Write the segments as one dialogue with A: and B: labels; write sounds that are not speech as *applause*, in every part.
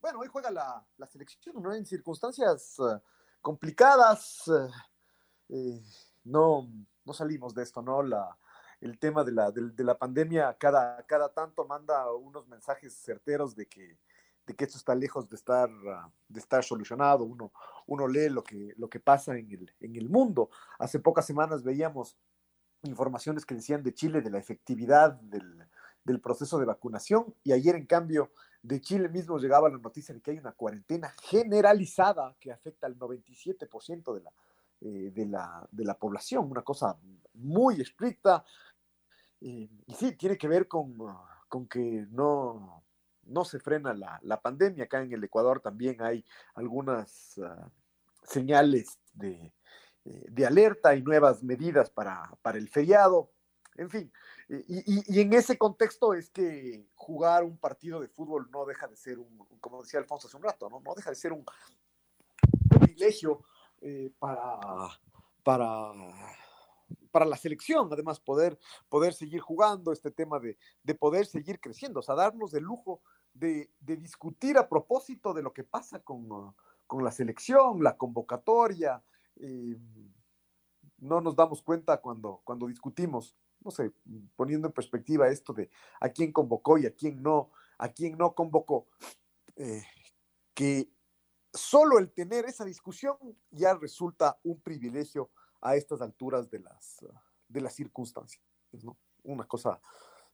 A: Eh, bueno, hoy juega la, selección, ¿no? En circunstancias eh, complicadas. Eh, no, no salimos de esto, ¿no? La, el tema de la, de, la pandemia cada, cada tanto manda unos mensajes certeros de que que esto está lejos de estar, de estar solucionado. Uno, uno lee lo que, lo que pasa en el, en el mundo. Hace pocas semanas veíamos informaciones que decían de Chile de la efectividad del, del proceso de vacunación y ayer en cambio de Chile mismo llegaba la noticia de que hay una cuarentena generalizada que afecta al 97% de la, eh, de, la, de la población, una cosa muy estricta. Eh, y sí, tiene que ver con, con que no, no se frena la, pandemia. Acá en el Ecuador también hay algunas ah, señales de, eh, de, alerta y nuevas medidas para, para el feriado. En fin, y, en ese contexto es que jugar un partido de fútbol no deja de ser un, como decía Alfonso hace un rato, no, no deja de ser un privilegio eh, para, para para la selección, además, poder, poder seguir jugando, este tema de, de, poder seguir creciendo, o sea, darnos el lujo de, discutir a propósito de lo que pasa con, la selección, la convocatoria. Eh, no nos damos cuenta cuando, cuando discutimos, no sé, poniendo en perspectiva esto de a quién convocó y a quién no, a quién no convocó, eh, que solo el tener esa discusión ya resulta un privilegio a estas alturas de las, de las circunstancias, ¿no? Una cosa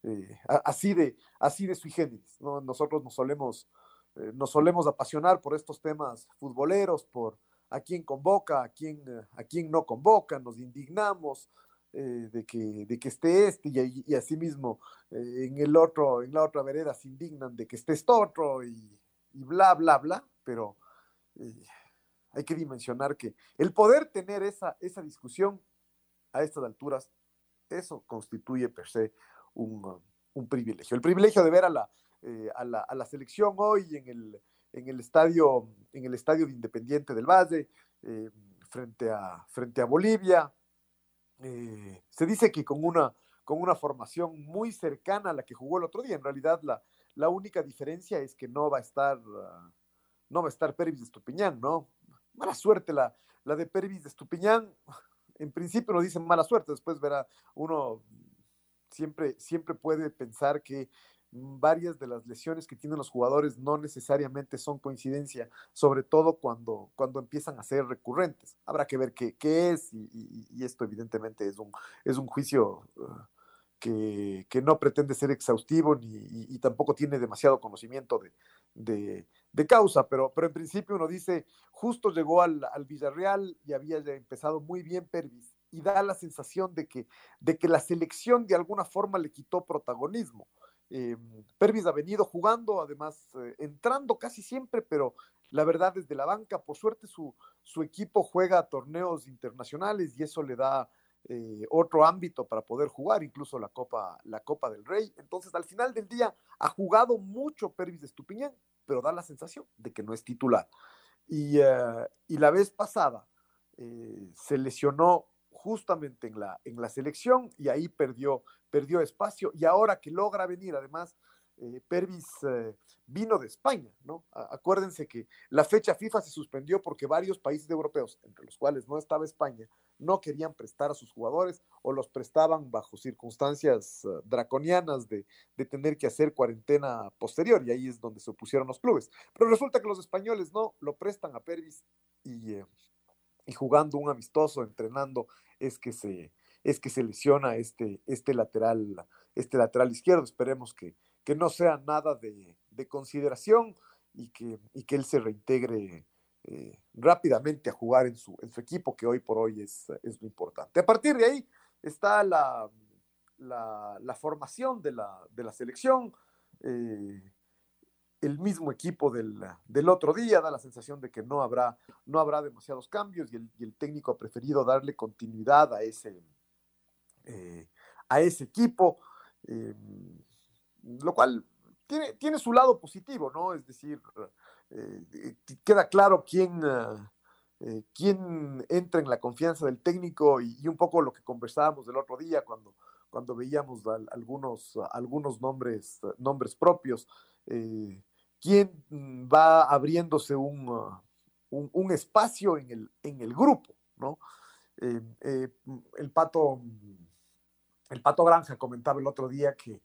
A: eh, así, de, así de sui generis. Nosotros nos solemos, eh, nos solemos apasionar por estos temas futboleros, por a quién convoca, a quién, a quién no convoca, nos indignamos eh, de, que, de que esté este y, y asimismo en, el otro, en la otra vereda se indignan de que esté esto otro y, y bla, bla, bla, pero hay que dimensionar que el poder tener esa, esa discusión a estas alturas, eso constituye per se un, privilegio. El privilegio de ver a la, eh, a la, selección hoy en el, en el, estadio, en el estadio de Independiente del Valle, eh, frente, a, frente a Bolivia. Eh, se dice que con una, con una formación muy cercana a la que jugó el otro día. En realidad, la, la única diferencia es que no va a estar, no va a estar Pervis de Estupiñán, ¿no? Mala suerte la, la de Pervis de Estupiñán. En principio nos dicen mala suerte, después verá uno siempre, siempre puede pensar que varias de las lesiones que tienen los jugadores no necesariamente son coincidencia, sobre todo cuando, cuando empiezan a ser recurrentes. Habrá que ver qué, qué es y, esto evidentemente es un, es un juicio uh, que, que, no pretende ser exhaustivo ni, y, tampoco tiene demasiado conocimiento de, de, de, causa, pero, pero en principio uno dice, justo llegó al, al Villarreal y había empezado muy bien Pervis y da la sensación de que, de que la selección de alguna forma le quitó protagonismo. Eh, Pervis ha venido jugando, además eh, entrando casi siempre, pero la verdad desde la banca, por suerte su, su equipo juega torneos internacionales y eso le da eh, otro ámbito para poder jugar, incluso la Copa, la Copa del Rey. Entonces, al final del día, ha jugado mucho Pervis de Estupiñán, pero da la sensación de que no es titular. Y, y la vez pasada se lesionó justamente en la, en la selección y ahí perdió, perdió espacio y ahora que logra venir, además, eh, Pervis eh, vino de España, ¿no? acuérdense que la fecha FIFA se suspendió porque varios países europeos, entre los cuales no estaba España, no querían prestar a sus jugadores o los prestaban bajo circunstancias eh, draconianas de, tener que hacer cuarentena posterior y ahí es donde se opusieron los clubes. Pero resulta que los españoles no lo prestan a Pervis y, y jugando un amistoso, entrenando, es que se, es que se lesiona este, este, lateral, este lateral izquierdo. Esperemos que, que no sea nada de, de consideración y que, y que él se reintegre eh, rápidamente a jugar en su, en su equipo, que hoy por hoy es, es importante. A partir de ahí está la, la, formación de la, de la selección. Eh, el mismo equipo del, del, otro día, da la sensación de que no habrá, no habrá demasiados cambios y el, y el técnico ha preferido darle continuidad a ese, eh, a ese equipo, lo cual tiene, tiene su lado positivo, ¿no? Es decir, eh, queda claro quién, ah, eh, quién entra en la confianza del técnico y, un poco lo que conversábamos el otro día cuando, cuando veíamos algunos, algunos nombres, nombres propios, eh, quién va abriéndose un, ah, un, espacio en el, en el grupo, ¿no? el pato el pato Granja comentaba el otro día que,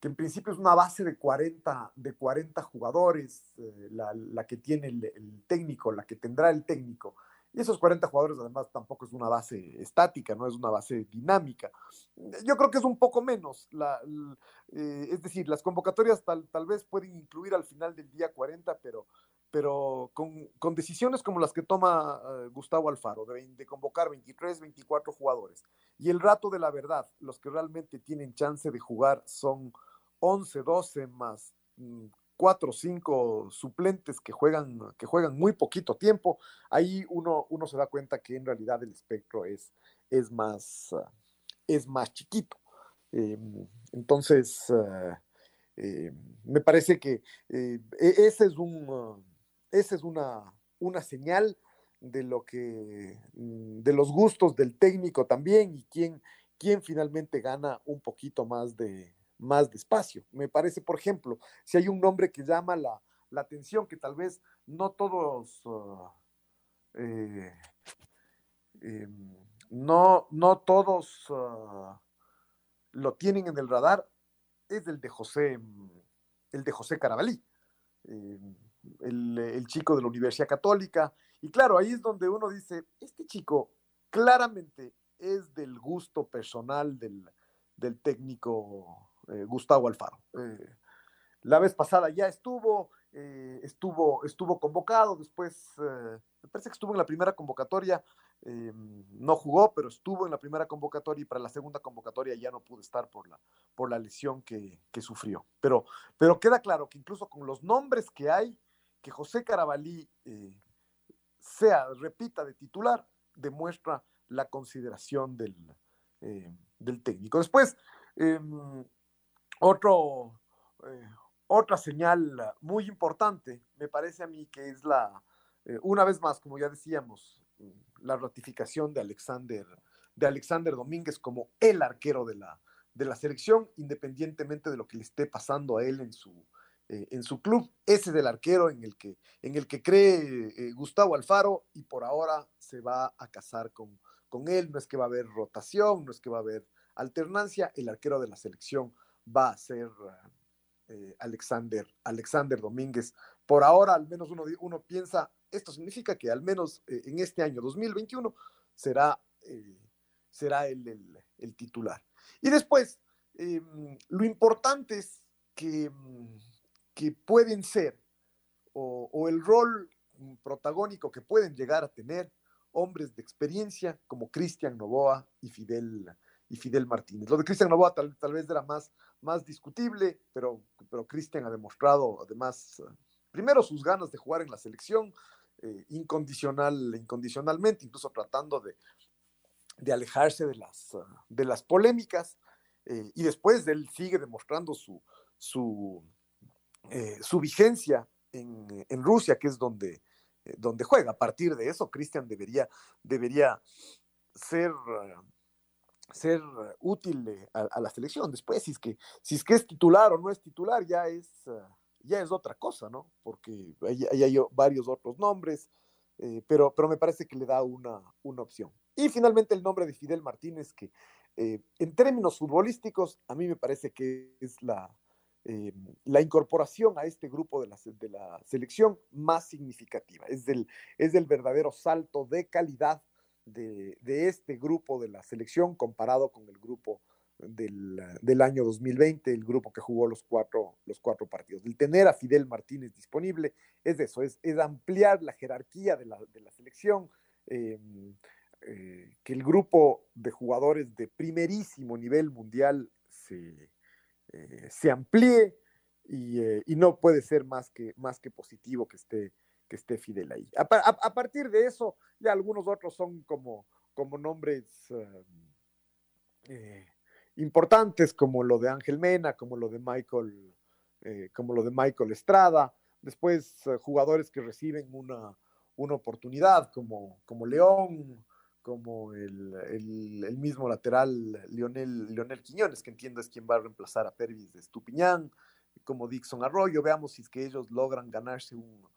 A: que en principio es una base de 40, de 40 jugadores, eh, la, que tiene el, técnico, la que tendrá el técnico. Y esos 40 jugadores además tampoco es una base estática, no es una base dinámica. Yo creo que es un poco menos. La, eh, es decir, las convocatorias tal, tal, vez pueden incluir al final del día 40, pero, pero con, con decisiones como las que toma eh, Gustavo Alfaro, de, de, convocar 23, 24 jugadores. Y el rato de la verdad, los que realmente tienen chance de jugar son 11, 12 más 4 o 5 suplentes que juegan, que juegan muy poquito tiempo, ahí uno, uno se da cuenta que en realidad el espectro es, es, más, ah, es más chiquito. Em, entonces, ah, em, me parece que eh, e, es, un, ah, esa es una, una señal de lo que, mm, de los gustos del técnico también y quién, quién finalmente gana un poquito más de, más despacio. Me parece, por ejemplo, si hay un nombre que llama la, atención, que tal vez no todos, ah, eh, em, no, no todos ah, lo tienen en el radar, es el de José, el de José Carabalí, em, el, el chico de la Universidad Católica. Y claro, ahí es donde uno dice, este chico claramente es del gusto personal del, del técnico eh, Gustavo Alfaro. Eh, la vez pasada ya estuvo, eh, estuvo, estuvo convocado, después me parece que estuvo en la primera convocatoria, no jugó, pero estuvo en la primera convocatoria y para la segunda convocatoria ya no pudo estar por la, por la lesión que, sufrió. Pero, pero queda claro que incluso con los nombres que hay, que José Carabalí sea, repita de titular, demuestra la consideración del, del técnico. Después, em, otro, eh, otra señal muy importante, me parece a mí que es la, eh, una vez más, como ya decíamos, la ratificación de Alexander, de Alexander Domínguez como el arquero de la, de la selección, independientemente de lo que le esté pasando a él en su, eh, en su club. Ese es el arquero en el que, en el que cree Gustavo Alfaro y por ahora se va a casar con, con él. No es que va a haber rotación, no es que va a haber alternancia. El arquero de la selección va a ser eh, Alexander, Alexander Domínguez. Por ahora, al menos uno, uno piensa, esto significa que al menos eh, en este año 2021 será, eh, será el, el, titular. Y después, em, lo importante es que, mm, que pueden ser, o, el rol protagónico que pueden llegar a tener hombres de experiencia como Cristian Novoa y Fidel, y Fidel Martínez. Lo de Cristian Novoa tal, tal, vez era más, más discutible, pero, pero Cristian ha demostrado además, primero sus ganas de jugar en la selección, eh, incondicional, incondicionalmente, incluso tratando de, de alejarse de las, de las polémicas, eh, y después él sigue demostrando su, su, eh, su vigencia en, en, Rusia, que es donde, donde juega. A partir de eso, Cristian debería, debería ser ser eh, útil a, la selección. Después, si es, que, si es que es titular o no es titular, ya es, eh, ya es otra cosa, ¿no? Porque hay, hay varios otros nombres, eh, pero, pero me parece que le da una, una opción. Y finalmente el nombre de Fidel Martínez, que eh, en términos futbolísticos a mí me parece que es la, eh, la incorporación a este grupo de la, de la selección más significativa. Es del, es del verdadero salto de calidad de, este grupo de la selección comparado con el grupo del, del, año 2020, el grupo que jugó los cuatro, los cuatro partidos. El tener a Fidel Martínez disponible es eso, es, es ampliar la jerarquía de la, de la selección, eh, eh, que el grupo de jugadores de primerísimo nivel mundial se, eh, se amplíe y, y, no puede ser más que, más que positivo que esté, que esté Fidel ahí. A, partir de eso, ya algunos otros son como, como nombres eh, importantes, como lo de Ángel Mena, como lo de Michael, eh, como lo de Michael Estrada. Después, jugadores que reciben una, una oportunidad, como, como León, como el, el, el, mismo lateral Lionel, Lionel Quiñones, que entiendo es quien va a reemplazar a Pervis de Estupiñán, como Dixon Arroyo. Veamos si es que ellos logran ganarse un,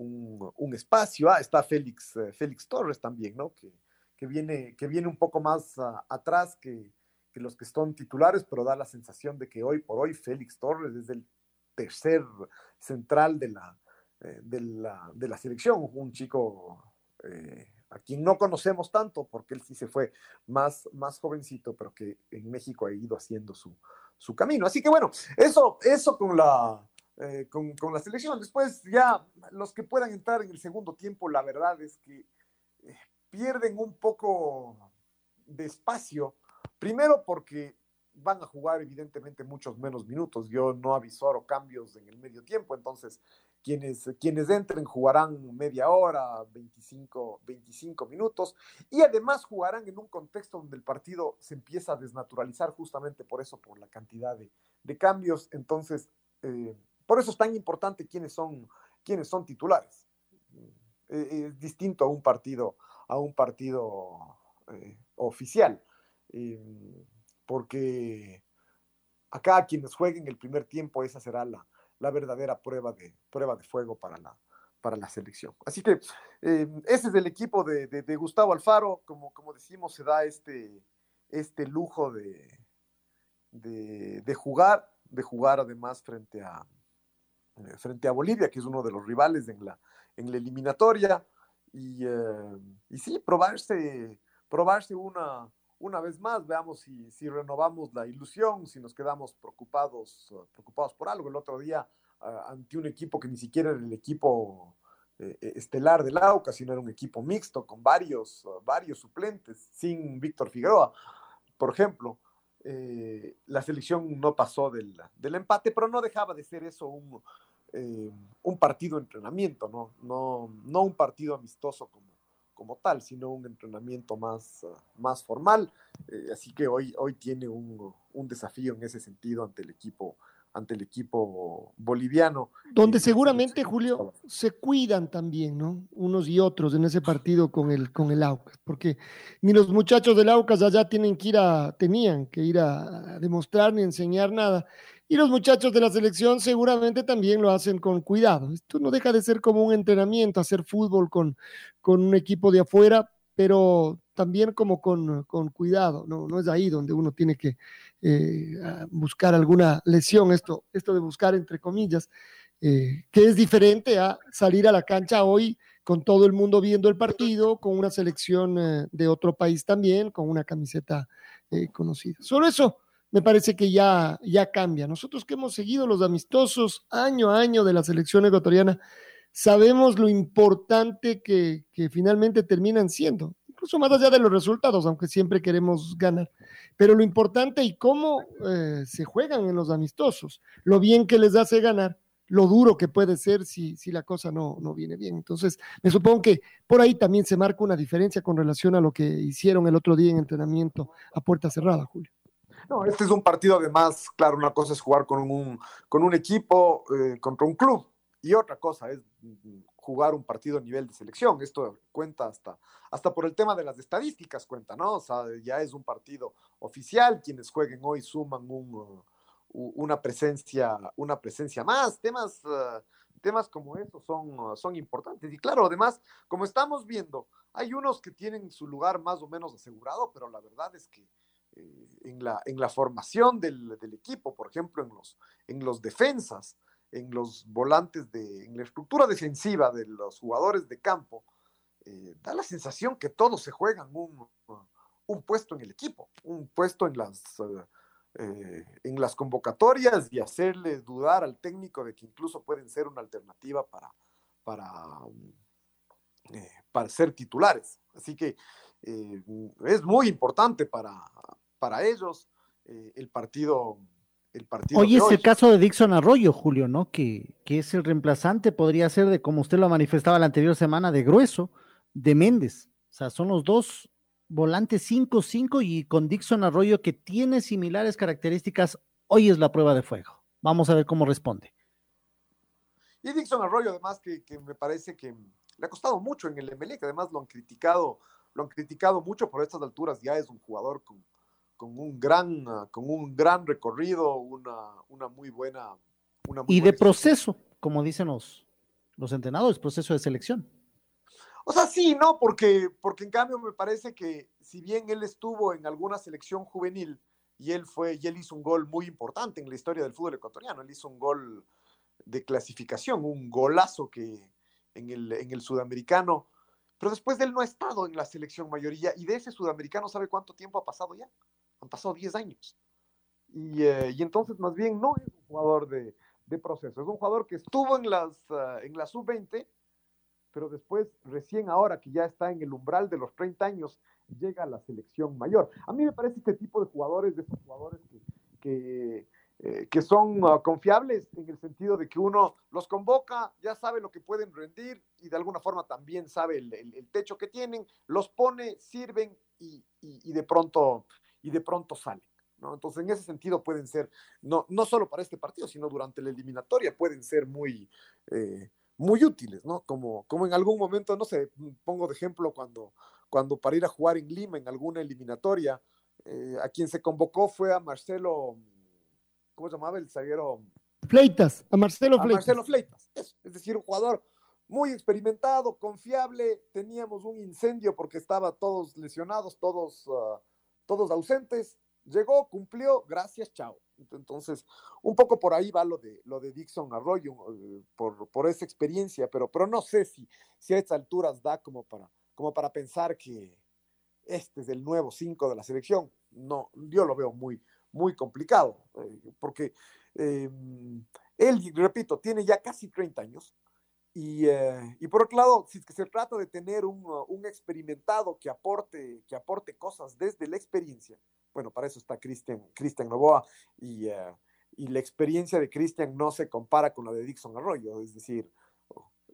A: un, espacio. Ah, está Félix, eh, Félix Torres también, ¿no? Que, que, viene, que viene un poco más uh, atrás que, que, los que son titulares, pero da la sensación de que hoy por hoy Félix Torres es el tercer central de la, eh, de la, de la selección, un chico... Eh, a quien no conocemos tanto, porque él sí se fue más, más jovencito, pero que en México ha ido haciendo su, su camino. Así que bueno, eso, eso con, la, eh, con, con, la selección. Después ya los que puedan entrar en el segundo tiempo, la verdad es que eh, pierden un poco de espacio. Primero porque van a jugar evidentemente muchos menos minutos. Yo no avisoro cambios en el medio tiempo, entonces quienes, quienes entren jugarán media hora, 25, 25 minutos, y además jugarán en un contexto donde el partido se empieza a desnaturalizar justamente por eso, por la cantidad de, de cambios. Entonces, eh, por eso es tan importante quiénes son, quiénes son titulares. Eh, es distinto a un partido, a un partido eh, oficial, eh, porque acá quienes jueguen el primer tiempo, esa será la, la verdadera prueba de, prueba de fuego para la, para la selección. Así que eh, ese es el equipo de, de, Gustavo Alfaro, como, como decimos, se da este, este lujo de, de, jugar, de jugar además frente a, frente a Bolivia, que es uno de los rivales en la, en la eliminatoria, y, eh, y sí, probarse, probarse una, una vez más, veamos si, si, renovamos la ilusión, si nos quedamos preocupados, uh, preocupados por algo. El otro día, ante un equipo que ni siquiera era el equipo eh, estelar del AUCA, sino era un equipo mixto con varios, varios suplentes, sin Víctor Figueroa, por ejemplo. Eh, la selección no pasó del, del, empate, pero no dejaba de ser eso un, eh, un partido de entrenamiento, ¿no? No, no un partido amistoso como como tal, sino un entrenamiento más, más formal. Eh, así que hoy, hoy tiene un, un, desafío en ese sentido ante el equipo ante el equipo boliviano.
B: Donde y, seguramente, Julio, se cuidan también, ¿no? Unos y otros en ese partido con el, con el Aucas, porque ni los muchachos del Aucas allá tienen que ir a, tenían que ir a demostrar ni enseñar nada. Y los muchachos de la selección seguramente también lo hacen con cuidado. Esto no deja de ser como un entrenamiento, hacer fútbol con, con un equipo de afuera, pero también como con, con cuidado, ¿no? no es ahí donde uno tiene que eh, buscar alguna lesión, esto, esto de buscar entre comillas, eh, que es diferente a salir a la cancha hoy con todo el mundo viendo el partido, con una selección eh, de otro país también, con una camiseta eh, conocida. Solo eso me parece que ya, ya cambia. Nosotros que hemos seguido los amistosos año a año de la selección ecuatoriana, sabemos lo importante que, que, finalmente terminan siendo, incluso más allá de los resultados, aunque siempre queremos ganar, pero lo importante y cómo eh, se juegan en los amistosos, lo bien que les hace ganar, lo duro que puede ser si, si la cosa no, no viene bien. Entonces, me supongo que por ahí también se marca una diferencia con relación a lo que hicieron el otro día en entrenamiento a puerta cerrada, Julio.
A: No, este es un partido además, claro, una cosa es jugar con un, con un equipo, eh, contra un club, y otra cosa es jugar un partido a nivel de selección. Esto cuenta hasta, hasta por el tema de las estadísticas, cuenta, ¿no? O sea, ya es un partido oficial, quienes jueguen hoy suman uh, una, presencia, una presencia más, temas uh, temas como estos son, son importantes. Y claro, además, como estamos viendo, hay unos que tienen su lugar más o menos asegurado, pero la verdad es que en, la, en la formación del, del, equipo, por ejemplo, en los, en los defensas, en los volantes, de, en la estructura defensiva de los jugadores de campo, eh, da la sensación que todos se juegan un, un, puesto en el equipo, un puesto en las, eh, en las convocatorias y hacerle dudar al técnico de que incluso pueden ser una alternativa para, para, eh, para ser titulares. Así que es muy importante para, para ellos el partido el partido.
C: Hoy es el caso de Dixon Arroyo, Julio, ¿no? Que, que, es el reemplazante, podría ser de, como usted lo manifestaba la anterior semana, de grueso, de Méndez. O sea, son los dos volantes 5-5 y con Dixon Arroyo que tiene similares características. Hoy es la prueba de fuego. Vamos a ver cómo responde.
A: Y Dixon Arroyo, además, que, que me parece que le ha costado mucho en el MLE, que además lo han criticado, lo han criticado mucho por estas alturas. Ya es un jugador con, con un gran, con un gran recorrido, una, una muy buena.
C: Una muy y de proceso, como dicen los, los entrenadores, proceso de selección.
A: O sea, sí, no, porque, porque en cambio me parece que si bien él estuvo en alguna selección juvenil y él fue, y él hizo un gol muy importante en la historia del fútbol ecuatoriano, él hizo un gol de clasificación, un golazo que en el, en el sudamericano, pero después de él no ha estado en la selección mayoría y de ese sudamericano sabe cuánto tiempo ha pasado ya han pasado 10 años. Y, eh, y, entonces más bien no es un jugador de, de proceso, es un jugador que estuvo en las, uh, en la sub-20, pero después, recién ahora que ya está en el umbral de los 30 años, llega a la selección mayor. A mí me parece este tipo de jugadores, de esos jugadores que, que, eh, son uh, confiables en el sentido de que uno los convoca, ya sabe lo que pueden rendir y de alguna forma también sabe el, el, el techo que tienen, los pone, sirven y, y, y de pronto y de pronto salen. ¿no? Entonces, en ese sentido pueden ser, no, no solo para este partido, sino durante la eliminatoria, pueden ser muy, eh, muy útiles, ¿no? Como, como en algún momento, no sé, pongo de ejemplo cuando, cuando para ir a jugar en Lima en alguna eliminatoria, eh, a quien se convocó fue a Marcelo, ¿cómo se llamaba el zaguero?
B: Fleitas, a Marcelo Fleitas.
A: A Marcelo Fleitas, es decir, un jugador muy experimentado, confiable, teníamos un incendio porque estaba todos lesionados, todos... Uh, todos ausentes, llegó, cumplió, gracias, chao. Entonces, un poco por ahí va lo de, lo de Dixon Arroyo, eh, por, por esa experiencia, pero, pero no sé si, si a estas alturas da como para, como para pensar que este es el nuevo 5 de la selección. No, yo lo veo muy, muy complicado, eh, porque eh, él, repito, tiene ya casi 30 años, y, eh, y, por otro lado, si es que se trata de tener un, uh, un, experimentado que aporte, que aporte cosas desde la experiencia, bueno, para eso está Cristian, Cristian Novoa y, uh, y, la experiencia de Cristian no se compara con la de Dixon Arroyo, es decir,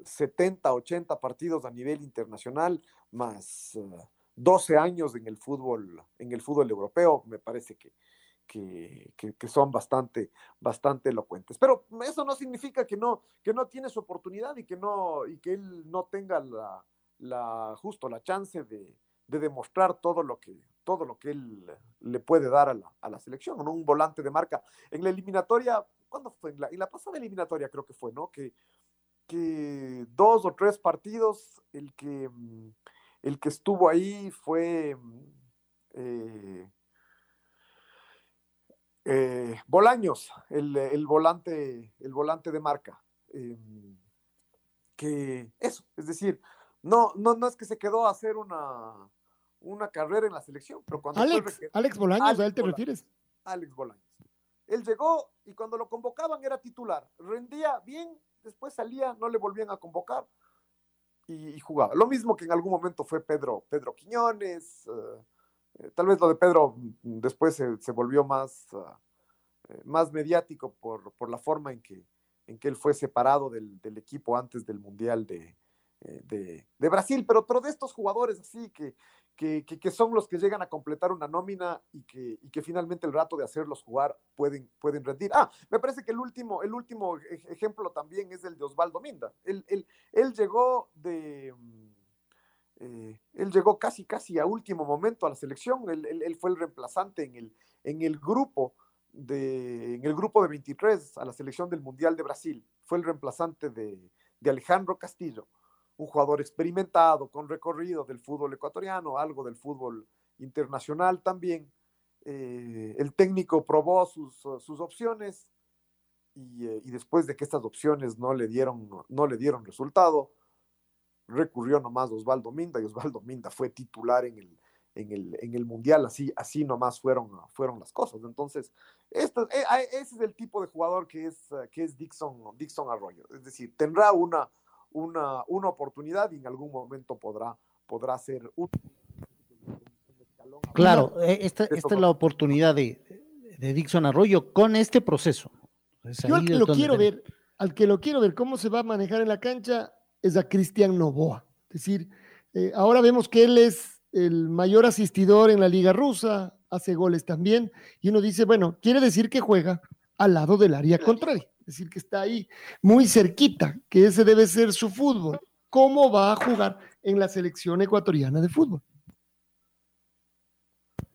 A: 70, 80 partidos a nivel internacional más uh, 12 años en el fútbol, en el fútbol europeo, me parece que, que, son bastante, bastante elocuentes. Pero eso no significa que no, que no tiene su oportunidad y que, no, y que él no tenga la, la justo la chance de, de, demostrar todo lo que, todo lo que él le puede dar a la, a la selección, ¿no? Un volante de marca. En la eliminatoria, ¿cuándo fue? En la, en la pasada eliminatoria creo que fue, ¿no? Que, que dos o tres partidos, el que, el que estuvo ahí fue... Eh, eh, Bolaños, el, el, volante, el volante de marca. Eh, que eso, es decir, no, no, no es que se quedó a hacer una, una carrera en la selección, pero cuando
B: Alex, Alex Bolaños, Alex ¿a él te Bolaños, refieres?
A: Alex Bolaños. Él llegó y cuando lo convocaban era titular, rendía bien, después salía, no le volvían a convocar y, y jugaba. Lo mismo que en algún momento fue Pedro, Pedro Quiñones, uh, eh, tal vez lo de Pedro mm, después se, volvió más, uh, más mediático por, por, la forma en que, en que él fue separado del, del equipo antes del Mundial de, eh, de, Brasil, pero, pero de estos jugadores así que, que, que, son los que llegan a completar una nómina y que, y que finalmente el rato de hacerlos jugar pueden, pueden rendir. Ah, me parece que el último, el último ejemplo también es el de Osvaldo Minda. Él, él, él llegó de mm, eh, él llegó casi, casi a último momento a la selección, él, fue el reemplazante en el, en el grupo de, en el grupo de 23 a la selección del Mundial de Brasil. Fue el reemplazante de, de Alejandro Castillo, un jugador experimentado, con recorrido del fútbol ecuatoriano, algo del fútbol internacional también. Eh, el técnico probó sus, sus opciones y, eh, y, después de que estas opciones no le dieron, no le dieron resultado, recurrió nomás Osvaldo Minda y Osvaldo Minda fue titular en el, en el, en el Mundial, así, así nomás fueron, fueron las cosas. Entonces, esto, eh, ese es el tipo de jugador que es, que es Dixon, Dixon Arroyo. Es decir, tendrá una, una, una oportunidad y en algún momento podrá, podrá ser un,
C: Claro, eh, esta, esta es la oportunidad de, de Dixon Arroyo con este proceso.
B: Yo al que lo quiero ver, al que lo quiero ver cómo se va a manejar en la cancha es a Cristian Novoa. Es decir, eh, ahora vemos que él es el mayor asistidor en la liga rusa, hace goles también, y uno dice, bueno, quiere decir que juega al lado del área contraria, es decir, que está ahí muy cerquita, que ese debe ser su fútbol. ¿Cómo va a jugar en la selección ecuatoriana de fútbol?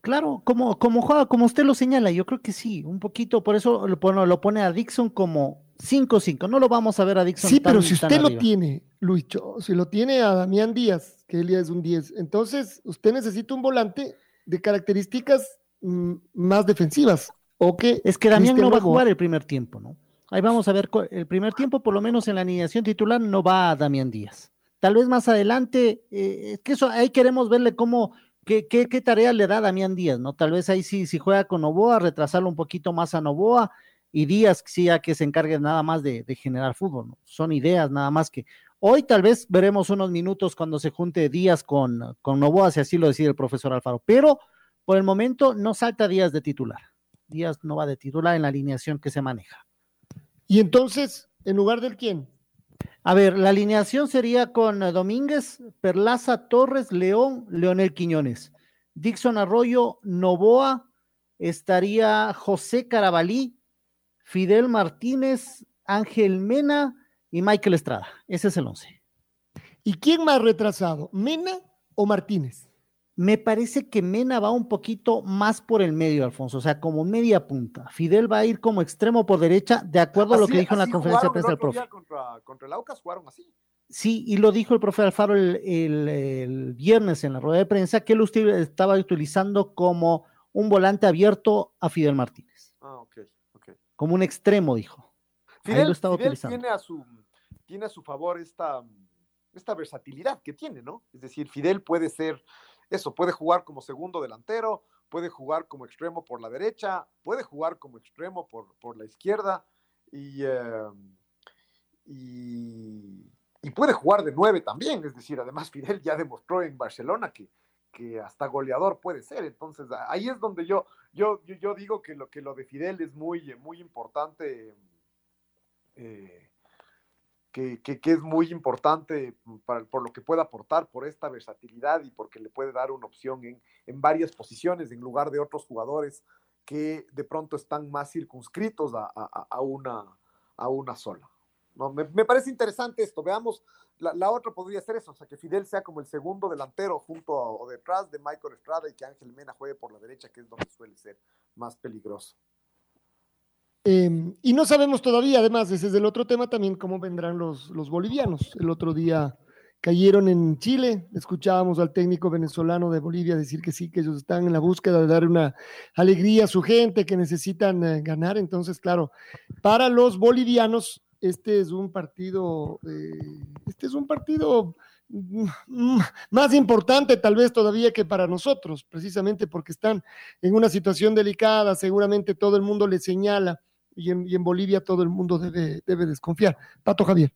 C: Claro, como, como juega, como usted lo señala, yo creo que sí, un poquito, por eso lo pone, lo pone a Dixon como 5-5, no lo vamos a ver a Dixon.
B: Sí, tan, pero si usted lo tiene, Luicho, si lo tiene a Damián Díaz, que él ya es un 10, entonces usted necesita un volante de características mm, más defensivas. ¿O que
C: es que Damián no va a jugar el primer tiempo, ¿no? Ahí vamos a ver, el primer tiempo, por lo menos en la alineación titular, no va a Damián Díaz. Tal vez más adelante, eh, es que eso ahí queremos verle cómo ¿Qué, qué, qué tarea le da Damián Díaz? ¿no? Tal vez ahí sí, si juega con Novoa, retrasarlo un poquito más a Novoa y Díaz sí ya que se encargue nada más de, de generar fútbol. ¿no? Son ideas nada más que. Hoy tal vez veremos unos minutos cuando se junte Díaz con, con Novoa, si así lo decide el profesor Alfaro. Pero por el momento no salta Díaz de titular. Díaz no va de titular en la alineación que se maneja.
B: Y entonces, ¿en lugar del quién?
C: A ver, la alineación sería con Domínguez, Perlaza, Torres, León, Leonel Quiñones. Dixon Arroyo, Novoa, estaría José Carabalí, Fidel Martínez, Ángel Mena y Michael Estrada. Ese es el once.
B: ¿Y quién más retrasado, Mena o Martínez?
C: Me parece que Mena va un poquito más por el medio, Alfonso, o sea, como media punta. Fidel va a ir como extremo por derecha, de acuerdo así, a lo que dijo en la conferencia de prensa del profe.
A: Contra, contra el Aucas jugaron así.
C: Sí, y lo dijo el profe Alfaro el, el, el, viernes en la rueda de prensa, que él estaba utilizando como un volante abierto a Fidel Martínez. Como un extremo, dijo.
A: Fidel, Ahí lo estaba Fidel utilizando. Tiene a, su, tiene a su favor esta, esta versatilidad que tiene, ¿no? Es decir, Fidel puede ser eso, puede jugar como segundo delantero, puede jugar como extremo por la derecha, puede jugar como extremo por, por la izquierda y, eh, y, y, puede jugar de nueve también. Es decir, además Fidel ya demostró en Barcelona que, que hasta goleador puede ser. Entonces ahí es donde yo, yo, yo, digo que lo, que lo de Fidel es muy, muy importante. Eh, que, que, es muy importante para, por lo que puede aportar, por esta versatilidad y porque le puede dar una opción en, en, varias posiciones en lugar de otros jugadores que de pronto están más circunscritos a, a una, a una sola. Me, parece interesante esto. Veamos, la, la, otra podría ser eso, o sea, que Fidel sea como el segundo delantero junto a, o detrás de Michael Estrada y que Ángel Mena juegue por la derecha, que es donde suele ser más peligroso.
B: Eh, y no sabemos todavía, además, ese es el otro tema también, cómo vendrán los, los bolivianos. El otro día cayeron en Chile, escuchábamos al técnico venezolano de Bolivia decir que sí, que ellos están en la búsqueda de dar una alegría a su gente, que necesitan eh, ganar. Entonces, claro, para los bolivianos, este es un partido, eh, este es un partido más importante tal vez todavía que para nosotros, precisamente porque están en una situación delicada, seguramente todo el mundo les señala y en, y en Bolivia todo el mundo debe, debe desconfiar. Pato Javier.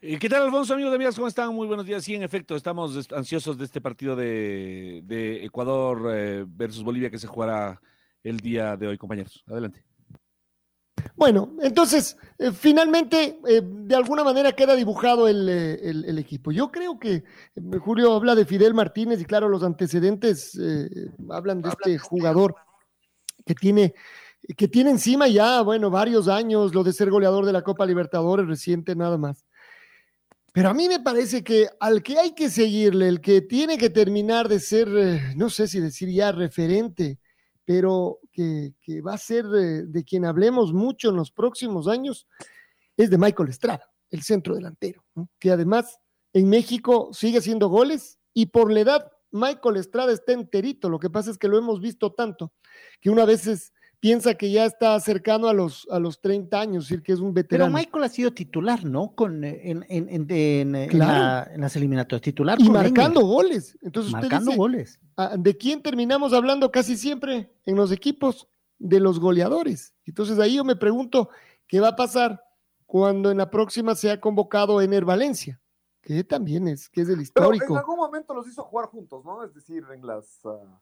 D: ¿Qué tal, Alfonso, amigos de amigas? ¿Cómo están? Muy buenos días. Sí, en efecto, estamos ansiosos de este partido de, de Ecuador eh, versus Bolivia que se jugará el día de hoy, compañeros. Adelante.
B: Bueno, entonces, eh, finalmente, eh, de alguna manera queda dibujado el, el, el, equipo. Yo creo que eh, Julio habla de Fidel Martínez y claro, los antecedentes hablan de este jugador que tiene que tiene encima ya, bueno, varios años, lo de ser goleador de la Copa Libertadores reciente nada más. Pero a mí me parece que al que hay que seguirle, el que tiene que terminar de ser, eh, no sé si decir ya referente, pero que va a ser de, quien hablemos mucho en los próximos años es de Michael Estrada, el centro delantero, que además en México sigue haciendo goles y por la edad Michael Estrada está enterito. Lo que pasa es que lo hemos visto tanto que una vez piensa que ya está cercano a los, a los 30 años, decir que es un
C: Pero
B: veterano.
C: Michael ha sido titular, ¿no? Con, eh, en, en, en, en- en
B: Claro.
C: la- en las eliminatorias, titular.
B: y
C: con
B: marcando goles. Entonces usted
C: marcando
B: dice,
C: goles.
B: ah, ¿de quién terminamos hablando casi siempre en los equipos? De los goleadores. Entonces ahí yo me pregunto, ¿qué va a pasar cuando en la próxima sea convocado Ener Valencia? Que también es, que es el
A: Pero
B: histórico.
A: en algún momento los hizo jugar juntos, ¿no? Es decir, en las ah,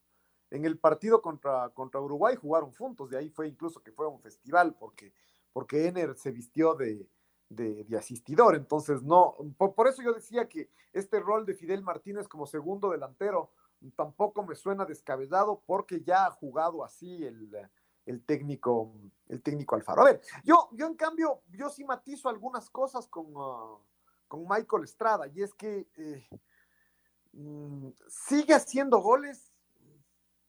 A: en el partido contra, contra Uruguay jugaron juntos, de ahí fue incluso que fue un festival, porque, porque Ener se vistió de, de, asistidor, entonces no, por, por eso yo decía que este rol de Fidel Martínez como segundo delantero tampoco me suena descabellado porque ya ha jugado así el, el técnico, el técnico Alfaro. A ver, yo, yo en cambio, yo sí matizo algunas cosas con, ah, con Michael Estrada, y es que eh, mm, sigue haciendo goles,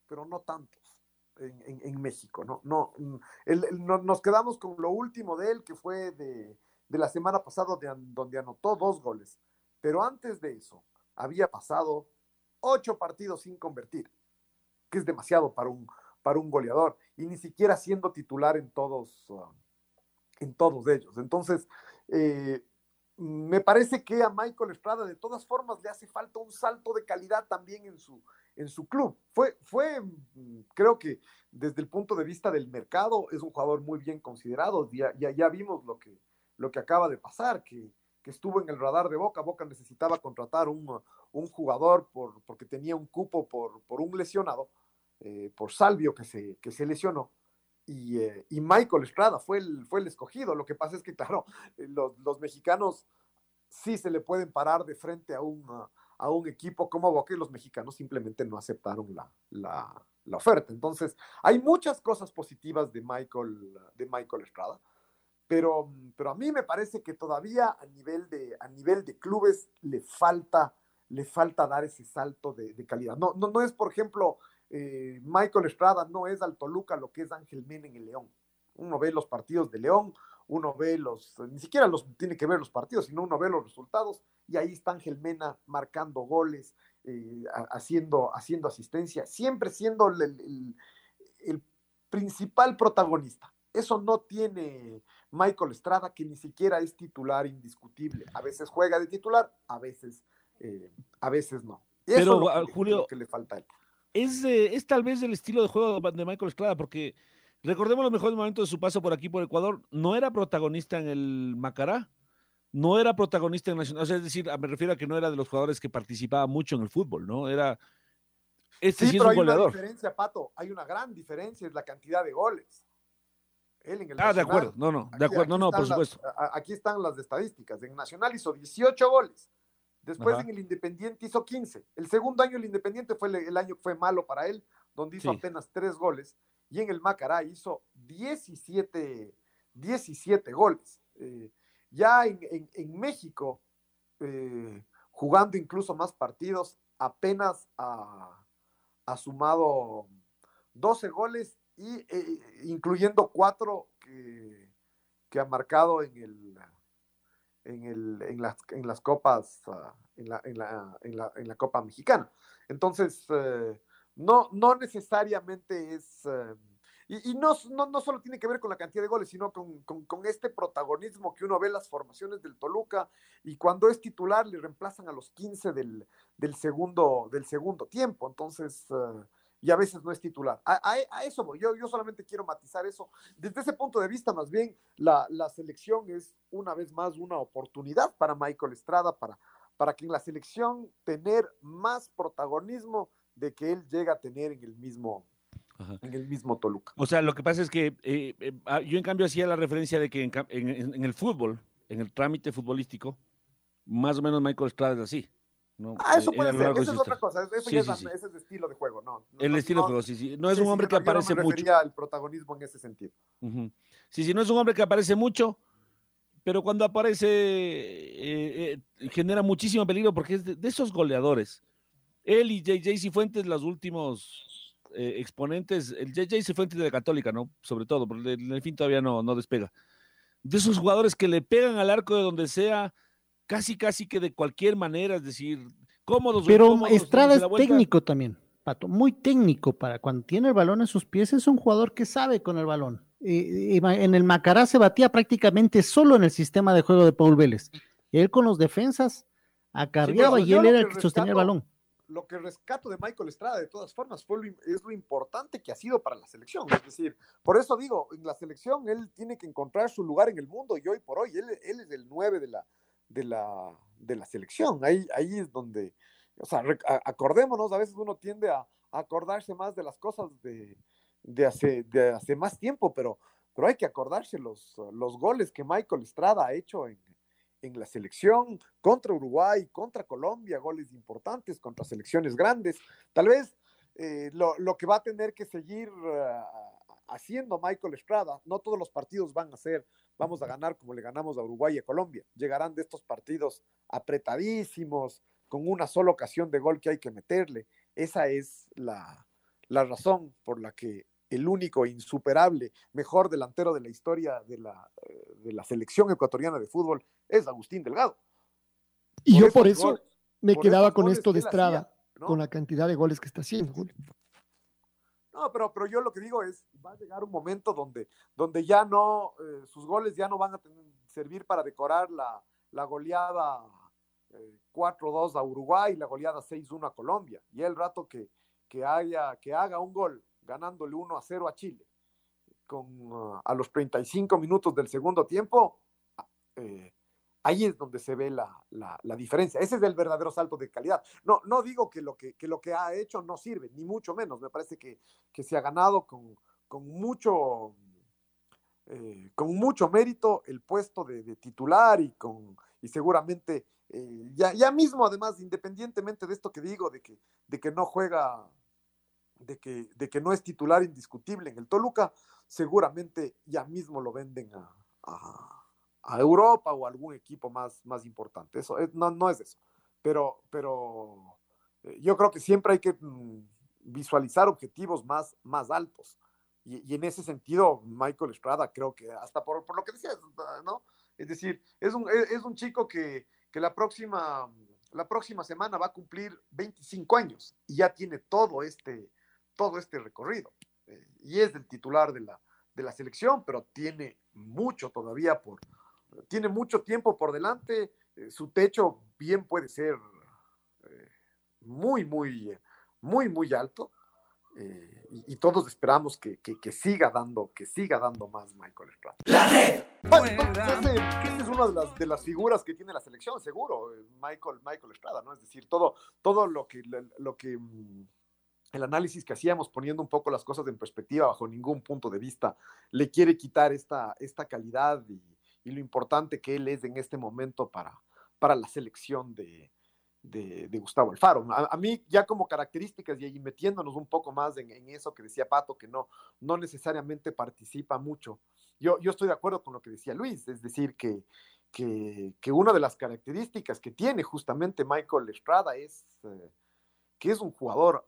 A: pero no tantos en, en- México, ¿no? no mm, el- no- nos quedamos con lo último de él, que fue de, de la semana pasada, de donde anotó dos goles, pero antes de eso había pasado ocho partidos sin convertir, que es demasiado para un, para un goleador, y ni siquiera siendo titular en todos, ah, en todos ellos. Entonces, eh, me parece que a Michael Estrada de todas formas le hace falta un salto de calidad también en su, en su club. Fue, fue, mm, creo que desde el punto de vista del mercado, es un jugador muy bien considerado. Ya, ya, ya vimos lo que, lo que acaba de pasar, que, que estuvo en el radar de Boca. Boca necesitaba contratar un, un jugador por, porque tenía un cupo por, por un lesionado, eh, por Salvio que se, que se lesionó. Y, eh, y Michael Estrada fue el, fue el escogido. Lo que pasa es que, *laughs* claro, los, los mexicanos sí se le pueden parar de frente a un, a, un equipo como Boca y los mexicanos simplemente no aceptaron la, la, la oferta. Entonces, hay muchas cosas positivas de Michael, de Michael Estrada, pero, pero a mí me parece que todavía a nivel de, a nivel de clubes le falta, le falta dar ese salto de, calidad. No, no, no es, por ejemplo, eh, Michael Estrada no es al Toluca lo que es Ángel Mena en el León. Uno ve los partidos de León, uno ve los, ni siquiera los tiene que ver los partidos, sino uno ve los resultados y ahí está Ángel Mena marcando goles, eh, haciendo, haciendo asistencia, siempre siendo el, el- el principal protagonista. Eso no tiene Michael Estrada, que ni siquiera es titular indiscutible. A veces juega de titular, a veces, eh, a veces no. Eso
D: Pero,
A: es lo que
D: ah,
A: le-
D: Julio,
A: lo que le falta a él.
D: es, eh, es tal vez el estilo de juego de Michael Estrada, porque recordemos los mejores momentos de su paso por aquí, por Ecuador. No era protagonista en el Macará, no era protagonista en Nacional. O sea, es decir, a- me refiero a que no era de los jugadores que participaba mucho en el fútbol, ¿no? Era. Este sí,
A: Sí,
D: es
A: pero
D: un
A: hay una diferencia, Pato. Hay una gran diferencia, es la cantidad de goles. Él en el
D: Ah, de acuerdo. No, no, de acuerdo. No,
A: aquí
D: no, por
A: las-
D: supuesto.
A: aquí están las estadísticas. En Nacional hizo 18 goles. Después
D: Ajá.
A: en el Independiente hizo 15. El segundo año el Independiente fue el, el año que fue malo para él, donde hizo
D: Sí.
A: apenas 3 goles. Y en el Macará hizo 17, 17 goles. Eh, ya en, en- México, eh, jugando incluso más partidos, apenas ha, ha sumado 12 goles y eh, incluyendo 4 que, ha marcado en el en, el, en, las, en las copas ah, en, la, en, la, en, la, en la Copa Mexicana. Entonces, no, no necesariamente es eh, y, y no, no, no, solo tiene que ver con la cantidad de goles, sino con, con, con, este protagonismo que uno ve en las formaciones del Toluca y cuando es titular le reemplazan a los 15 del, del, segundo, del segundo tiempo. Entonces, uh, y a veces no es titular. A, a, a eso voy. Yo, yo, solamente quiero matizar eso. Desde ese punto de vista, más bien, la, la, selección es una vez más una oportunidad para Michael Estrada, para, para que en la selección tener más protagonismo de que él llega a tener en el mismo, Ajá. en el mismo Toluca.
D: O sea, lo que pasa es que eh, eh, yo en cambio hacía la referencia de que en, en, en, el fútbol, en el trámite futbolístico, más o menos Michael Estrada es así. ¿no?
A: Ah, eso puede ser, esa es otra cosa, eso
D: sí,
A: ya
D: sí,
A: es,
D: sí.
A: ese es el estilo de juego, no. no
D: el
A: no,
D: estilo de juego, sí, sí. No es un hombre que aparece
A: me
D: mucho.
A: al protagonismo en ese sentido.
D: Uh -huh. Sí, sí, no es un hombre que aparece mucho, pero cuando aparece eh, eh, genera muchísimo peligro porque es de, de, esos goleadores. Él y JJ Cifuentes, los últimos eh, exponentes, el JJ fue de la Católica, ¿no? Sobre todo, porque en el fin todavía no, no despega. De esos jugadores que le pegan al arco de donde sea, casi, casi que de cualquier manera, es decir, cómodos.
C: Pero Estrada es técnico también, Pato, muy técnico para cuando tiene el balón en sus pies, es un jugador que sabe con el balón. en el Macará se batía prácticamente solo en el sistema de juego de Paul Vélez. Él con los defensas acarreaba y él era el que sostenía el balón
A: lo que rescato de Michael Estrada, de todas formas, fue es lo importante que ha sido para la selección. Es decir, por eso digo, en la selección él tiene que encontrar su lugar en el mundo y hoy por hoy él, él es el 9 de la, de la, de la selección. Ahí, ahí es donde, o sea, acordémonos, a veces uno tiende a, acordarse más de las cosas de, de, hace, de hace más tiempo, pero, pero hay que acordarse los, los goles que Michael Estrada ha hecho en, en la selección contra Uruguay, contra Colombia, goles importantes contra selecciones grandes. Tal vez eh, lo, que va a tener que seguir ah, haciendo Michael Estrada, no todos los partidos van a ser, vamos a ganar como le ganamos a Uruguay y a Colombia. Llegarán de estos partidos apretadísimos, con una sola ocasión de gol que hay que meterle. Esa es la, la razón por la que el único insuperable mejor delantero de la historia de la, eh, de la selección ecuatoriana de fútbol es Agustín Delgado.
B: Y yo por eso me quedaba con esto de Estrada, con la cantidad de goles que está haciendo,
A: No, pero, pero yo lo que digo es, va a llegar un momento donde, donde ya no, eh, sus goles ya no van a tener, servir para decorar la, la goleada 4-2 eh, a Uruguay, la goleada 6-1 a Colombia. Y el rato que, que, haya, que haga un gol ganándole 1 a 0 a Chile, con, ah, a los 35 minutos del segundo tiempo, ah, eh, ahí es donde se ve la, la, diferencia. Ese es el verdadero salto de calidad. No, no digo que lo que, que lo que ha hecho no sirve, ni mucho menos. Me parece que, que se ha ganado con, con mucho, eh, con mucho mérito el puesto de, titular y, con, y seguramente eh, ya, ya mismo, además, independientemente de esto que digo, de que, de que no juega de que, de que no es titular indiscutible en el Toluca, seguramente ya mismo lo venden a, Europa o a algún equipo más, más importante. Eso no, no es eso. Pero, pero eh, yo creo que siempre hay que mm, visualizar objetivos más, más altos. Y, en ese sentido, Michael Estrada, creo que hasta por, por lo que decías, ¿no? Es decir, es un, es un chico que, que la próxima, la próxima semana va a cumplir 25 años y ya tiene todo este, todo este recorrido. Eh, y es el titular de la, de la selección, pero tiene mucho todavía por, tiene mucho tiempo por delante. Eh, su techo bien puede ser eh, muy, muy, muy, muy alto. Y, todos esperamos que, que, siga dando, que siga dando más Michael Estrada.
E: La red.
A: es una de las, de las figuras que tiene la selección, seguro, Michael, Michael Estrada, ¿no? Es decir, todo, todo lo que, lo que mm, el análisis que hacíamos poniendo un poco las cosas en perspectiva bajo ningún punto de vista le quiere quitar esta, esta calidad y, lo importante que él es en este momento para, para la selección de, Gustavo Alfaro. A, mí ya como características y, metiéndonos un poco más en, eso que decía Pato, que no, no necesariamente participa mucho, yo, yo estoy de acuerdo con lo que decía Luis, es decir, que, que, una de las características que tiene justamente Michael Estrada es... Eh, que es un jugador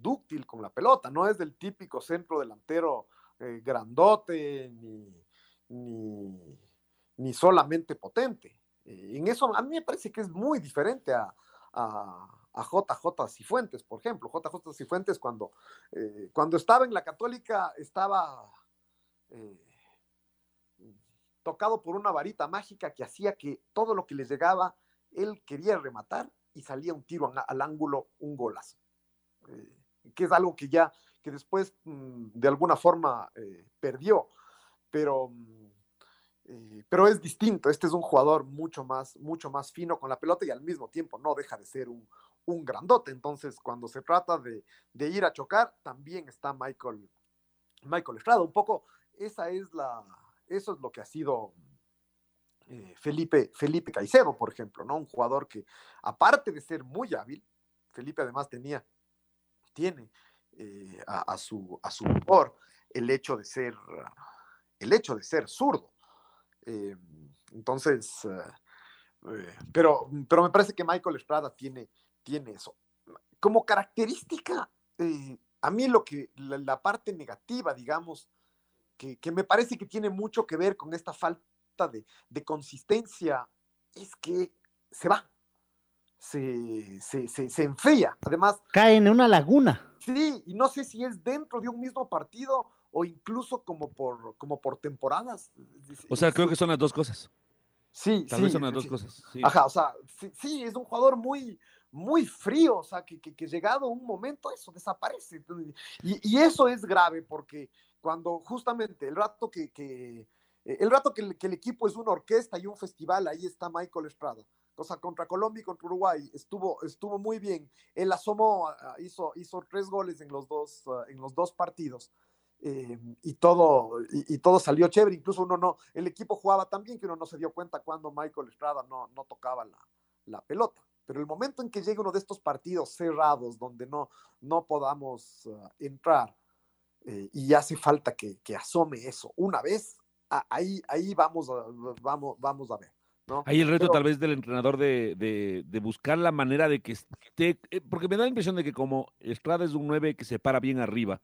A: dúctil con la pelota, no es del típico centro delantero eh, grandote ni, ni, solamente potente. Eh, en eso a mí me parece que es muy diferente a, a, JJ Cifuentes, por ejemplo. JJ Cifuentes cuando, eh, cuando estaba en la católica estaba tocado por una varita mágica que hacía que todo lo que le llegaba, él quería rematar y salía un tiro al, ángulo, un golazo que es algo que ya, que después mm, de alguna forma eh, perdió, pero, mm, eh, pero es distinto, este es un jugador mucho más, mucho más fino con la pelota y al mismo tiempo no deja de ser un, un grandote, entonces cuando se trata de, de, ir a chocar, también está Michael, Michael Estrada, un poco, esa es la, eso es lo que ha sido eh, Felipe, Felipe Caicedo, por ejemplo, ¿no? Un jugador que, aparte de ser muy hábil, Felipe además tenía tiene eh, a, su, a su favor el hecho de ser, el hecho de ser zurdo. Eh, entonces, eh, pero, pero me parece que Michael Estrada tiene, tiene eso. Como característica, a mí lo que, la, parte negativa, digamos, que, me parece que tiene mucho que ver con esta falta de, de consistencia, es que se va, se, se, se, enfría. Además.
C: Cae en una laguna.
A: Sí, y no sé si es dentro de un mismo partido o incluso como por, como por temporadas.
D: O sea, creo que son las dos cosas.
A: Sí,
D: Tal vez son las dos cosas.
A: Ajá, o sea, sí, es un jugador muy, muy frío, o sea, que, que, llegado un momento eso desaparece. Y, eso es grave porque cuando justamente el rato que, que el rato que el, equipo es una orquesta y un festival, ahí está Michael Estrada. O sea, contra Colombia y contra Uruguay estuvo, estuvo muy bien. Él asomó, hizo, hizo tres goles en los dos, ah, en los dos partidos. Eh, y, todo, y, todo salió chévere. Incluso uno no, el equipo jugaba tan bien que uno no se dio cuenta cuando Michael Estrada no, no tocaba la, la pelota. Pero el momento en que llegue uno de estos partidos cerrados donde no, no podamos ah, entrar eh, y hace falta que, que, asome eso una vez, ahí, ahí vamos, vamos, vamos a ver. ¿No?
D: Ahí el reto tal vez del entrenador de, de, de, buscar la manera de que esté, eh, porque me da la impresión de que como Estrada es un 9 que se para bien arriba,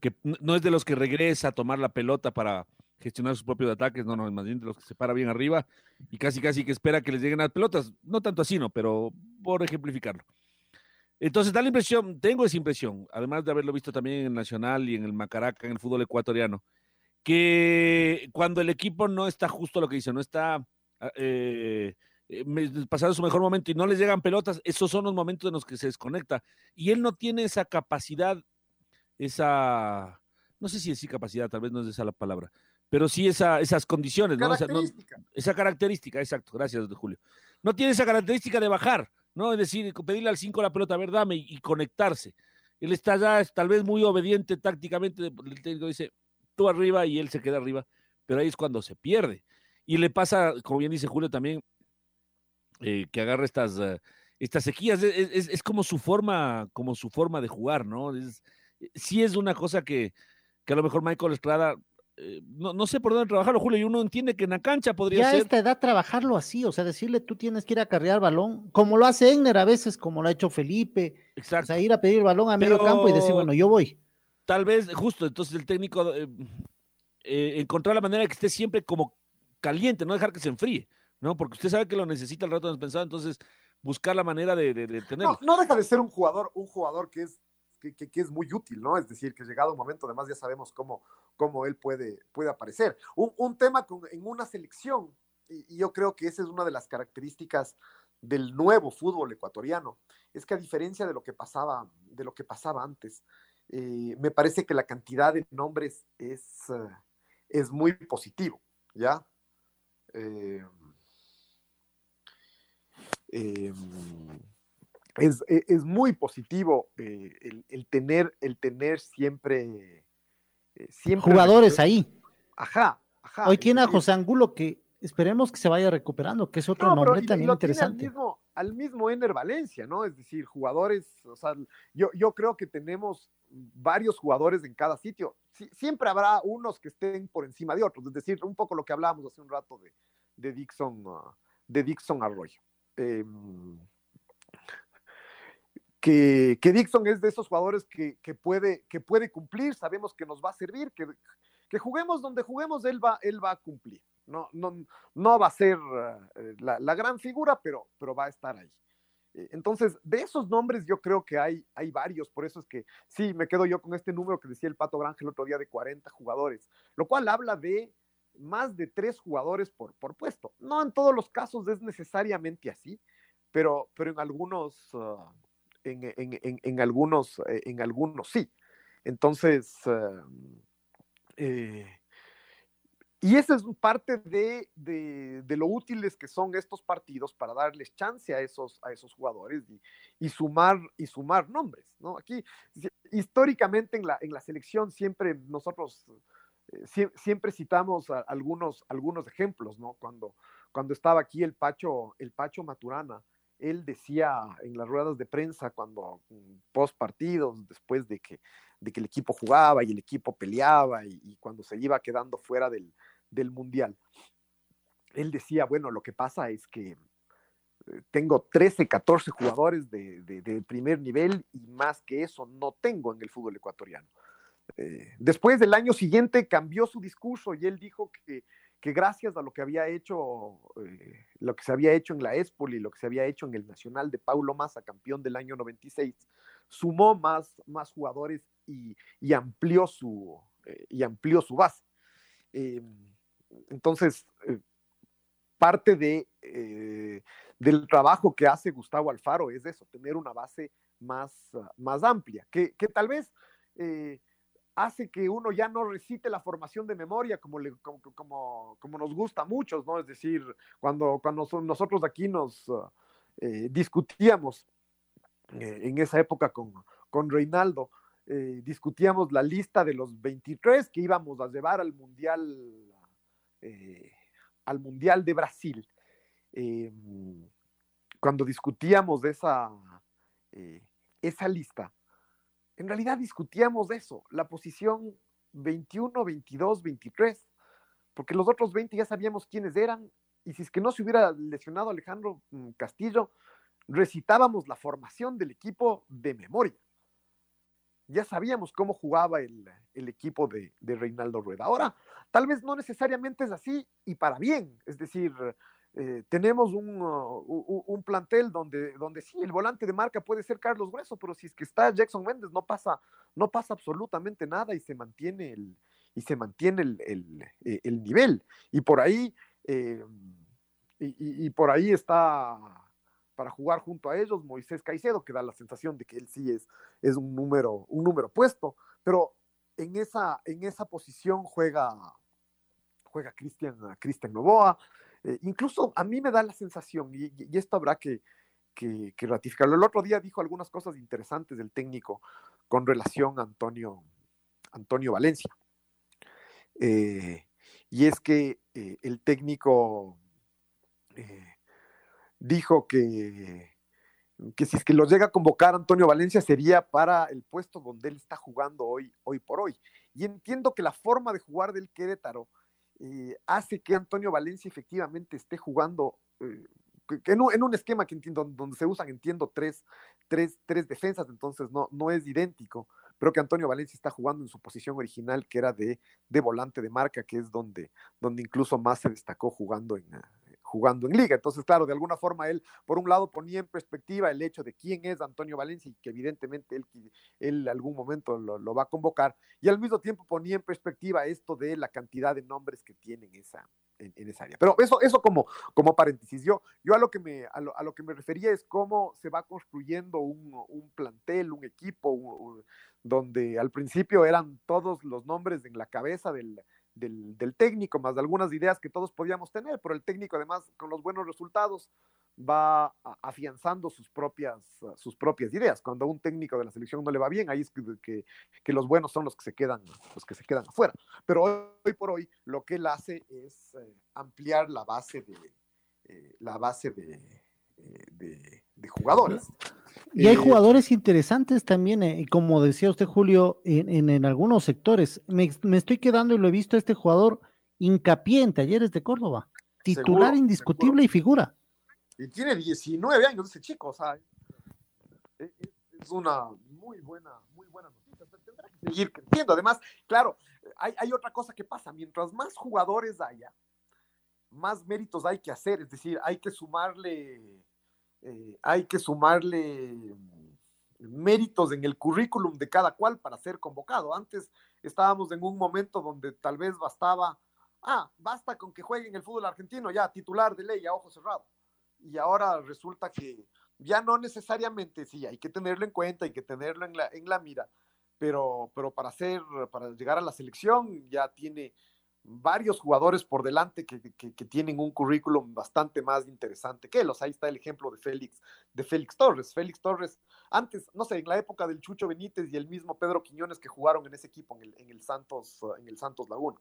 D: que no es de los que regresa a tomar la pelota para gestionar sus propios ataques, no, no, es más bien de los que se para bien arriba y casi casi que espera que les lleguen las pelotas, no tanto así, no, pero por ejemplificarlo. Entonces da la impresión, tengo esa impresión, además de haberlo visto también en el Nacional y en el Macaraca, en el fútbol ecuatoriano, que cuando el equipo no está justo lo que dice, no está eh, eh pasando su mejor momento y no les llegan pelotas, esos son los momentos en los que se desconecta. Y él no tiene esa capacidad esa, no sé si es capacidad, tal vez no es esa la palabra, pero sí esa, esas condiciones, ¿no? Esa, característica, exacto, gracias, Julio. No tiene esa característica de bajar, ¿no? Es decir, pedirle al 5 la pelota, a ver, dame y, conectarse. Él está ya tal vez muy obediente tácticamente, el técnico dice, tú arriba y él se queda arriba, pero ahí es cuando se pierde. Y le pasa, como bien dice Julio también, eh, que agarra estas, eh, estas sequías, es, es, como su forma, como su forma de jugar, ¿no? Es, sí es una cosa que, a lo mejor Michael Estrada, eh, no, sé por dónde trabajarlo, Julio, y uno entiende que en la cancha podría
C: ser.
D: Ya
C: a esta edad trabajarlo así, o sea, decirle tú tienes que ir a cargar balón, como lo hace Egner a veces, como lo ha hecho Felipe. Exacto. O sea, ir a pedir balón a medio campo y decir, bueno, yo voy.
D: Tal vez, justo, entonces el técnico eh, eh, encontrar la manera de que esté siempre como caliente, no dejar que se enfríe, ¿no? Porque usted sabe que lo necesita el rato pensado, entonces buscar la manera de, tenerlo.
A: No, no deja de ser un jugador, un jugador que es que, es muy útil, ¿no? Es decir, que llegado un momento, además ya sabemos cómo, cómo él puede, puede aparecer. Un, tema en una selección, y, yo creo que esa es una de las características del nuevo fútbol ecuatoriano, es que a diferencia de lo que pasaba, de lo que pasaba antes, eh, me parece que la cantidad de nombres es, eh, es muy positivo, ¿ya? Eh, e, es, muy positivo eh, el, tener, el tener siempre,
C: eh, siempre jugadores ahí.
A: Ajá, ajá.
C: Hoy tiene a José Angulo que esperemos que se vaya recuperando, que es otro nombre también interesante.
A: Al mismo, al mismo Ener Valencia, ¿no? Es decir, jugadores, o sea, yo, yo creo que tenemos varios jugadores en cada sitio. siempre habrá unos que estén por encima de otros, es decir, un poco lo que hablábamos hace un rato de, de Dixon, uh, de Dixon Arroyo. Em, que, que, Dixon es de esos jugadores que, que, puede, que puede cumplir, sabemos que nos va a servir, que, que juguemos donde juguemos, él va, él va a cumplir. No, no, no va a ser eh, la, la, gran figura, pero, pero va a estar ahí. Eh, entonces, de esos nombres yo creo que hay, hay varios, por eso es que sí, me quedo yo con este número que decía el Pato Granja el otro día de 40 jugadores, lo cual habla de más de tres jugadores por, por puesto. No en todos los casos es necesariamente así, pero, pero en algunos... Ah, en, algunos, eh, en algunos sí. Entonces, em, eh, y esa es parte de, lo útiles que son estos partidos para darles chance a esos, a esos jugadores y, sumar, y sumar nombres. ¿no? Aquí, históricamente en la, en la selección siempre nosotros eh, siempre citamos algunos, algunos ejemplos, ¿no? Cuando, cuando estaba aquí el Pacho, el Pacho Maturana, él decía en las ruedas de prensa cuando mm, post partidos, después de que, de que el equipo jugaba y el equipo peleaba y, cuando se iba quedando fuera del, mundial, él decía, bueno, lo que pasa es que tengo 13, 14 jugadores de, primer nivel y más que eso no tengo en el fútbol ecuatoriano. Eh, después del año siguiente cambió su discurso y él dijo que, que gracias a lo que había hecho, eh, lo que se había hecho en la Espoli, lo que se había hecho en el Nacional de Paulo Massa, campeón del año 96, sumó más, más jugadores y, y amplió, su, eh, y amplió su base. Entonces, parte de, del trabajo que hace Gustavo Alfaro es eso, tener una base más, más amplia, que, que tal vez hace que uno ya no recite la formación de memoria como, le, como, como, nos gusta a muchos, ¿no? Es decir, cuando, cuando nosotros aquí nos ah, eh, discutíamos eh, en esa época con, con Reinaldo, eh, discutíamos la lista de los 23 que íbamos a llevar al Mundial, al mundial de Brasil. cuando discutíamos esa, esa lista, en realidad discutíamos de eso, la posición 21, 22, 23, porque los otros 20 ya sabíamos quiénes eran, y si es que no se hubiera lesionado Alejandro mm, Castillo, recitábamos la formación del equipo de memoria. Ya sabíamos cómo jugaba el, equipo de, de Reinaldo Rueda. Ahora, tal vez no necesariamente es así y para bien, es decir, eh, tenemos uh, un, plantel donde, donde sí, el volante de marca puede ser Carlos Grueso, pero si es que está Jackson Méndez, no pasa, no pasa absolutamente nada y se mantiene el, y se mantiene el, eh, nivel. Y por ahí, eh, y, por ahí está para jugar junto a ellos Moisés Caicedo, que da la sensación de que él sí es, es un, número, un número puesto, pero en esa, en esa posición juega, juega Cristian, Cristian Novoa, eh, incluso a mí me da la sensación, y, esto habrá que, ratificarlo. El otro día dijo algunas cosas interesantes del técnico con relación a Antonio, Antonio Valencia. Eh, y es que eh, el técnico dijo que, que si es que lo llega a convocar Antonio Valencia sería para el puesto donde él está jugando hoy, hoy por hoy. Y entiendo que la forma de jugar del Querétaro eh, hace que Antonio Valencia efectivamente esté jugando eh, en, un, esquema que entiendo, donde se usan, entiendo, tres, tres, tres defensas, entonces no, no es idéntico, pero que Antonio Valencia está jugando en su posición original, que era de, de volante de marca, que es donde, donde incluso más se destacó jugando en, jugando en liga. Entonces, claro, de alguna forma él, por un lado, ponía en perspectiva el hecho de quién es Antonio Valencia y que evidentemente él, él algún momento lo, va a convocar, y al mismo tiempo ponía en perspectiva esto de la cantidad de nombres que tienen esa, en, esa área. Pero eso, eso como, como paréntesis, yo, a, lo que me, a, lo, que me refería es cómo se va construyendo un, un plantel, un equipo, donde al principio eran todos los nombres en la cabeza del del, técnico, más de algunas ideas que todos podíamos tener, pero el técnico además con los buenos resultados va afianzando sus propias, sus propias ideas. Cuando a un técnico de la selección no le va bien, ahí es que, que, los buenos son los que se quedan, los que se quedan afuera. Pero hoy, por hoy lo que él hace es eh, ampliar la base de, eh, la base de, eh, de jugadores.
C: Y hay eh, jugadores interesantes también, eh, como decía usted, Julio, en, algunos sectores. Me, estoy quedando y lo he visto este jugador hincapié en Talleres de Córdoba. Titular indiscutible y figura.
A: Y tiene 19 años ese chico, o sea, e, e, es una muy buena, muy buena noticia. Tendrá que seguir creciendo. Además, claro, hay, hay otra cosa que pasa. Mientras más jugadores haya, más méritos hay que hacer. Es decir, hay que sumarle eh, hay que sumarle méritos en el currículum de cada cual para ser convocado. Antes estábamos en un momento donde tal vez bastaba, ah, basta con que juegue en el fútbol argentino, ya titular de ley, a ojo cerrado. Y ahora resulta que ya no necesariamente, sí, hay que tenerlo en cuenta, hay que tenerlo en la, en la mira, pero, pero para, hacer, para llegar a la selección ya tiene varios jugadores por delante que, tienen un currículum bastante más interesante que él. ahí está el ejemplo de Félix, de Félix Torres. Félix Torres, antes, no sé, en la época del Chucho Benítez y el mismo Pedro Quiñones que jugaron en ese equipo, en el, Santos, en el Santos Laguna.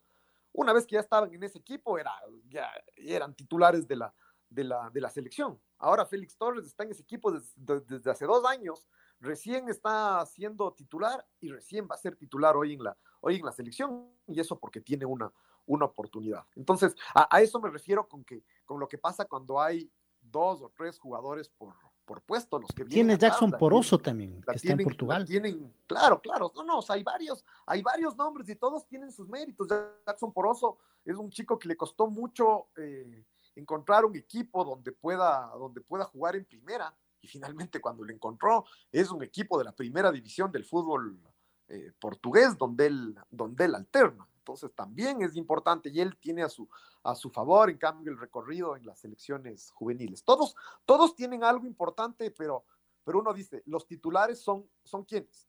A: Una vez que ya estaban en ese equipo, era, ya eran titulares de la, de la, de la selección. Ahora Félix Torres está en ese equipo desde, desde hace dos años, recién está siendo titular y recién va a ser titular hoy en la, hoy en la selección, y eso porque tiene una, una oportunidad. Entonces, a, eso me refiero con, que, con lo que pasa cuando hay dos o tres jugadores por, por puesto. Los que
C: Tiene Jackson Poroso también, que está en Portugal.
A: Tienen, claro, claro. No, no, hay varios, hay varios nombres y todos tienen sus méritos. Jackson Poroso es un chico que le costó mucho eh, encontrar un equipo donde pueda, donde pueda jugar en primera. Y finalmente cuando lo encontró, es un equipo de la primera división del fútbol eh, portugués donde él, donde él alterna. Entonces también es importante y él tiene a su, a su favor, en cambio, el recorrido en las elecciones juveniles. Todos, todos tienen algo importante, pero, pero uno dice, los titulares son, son quiénes?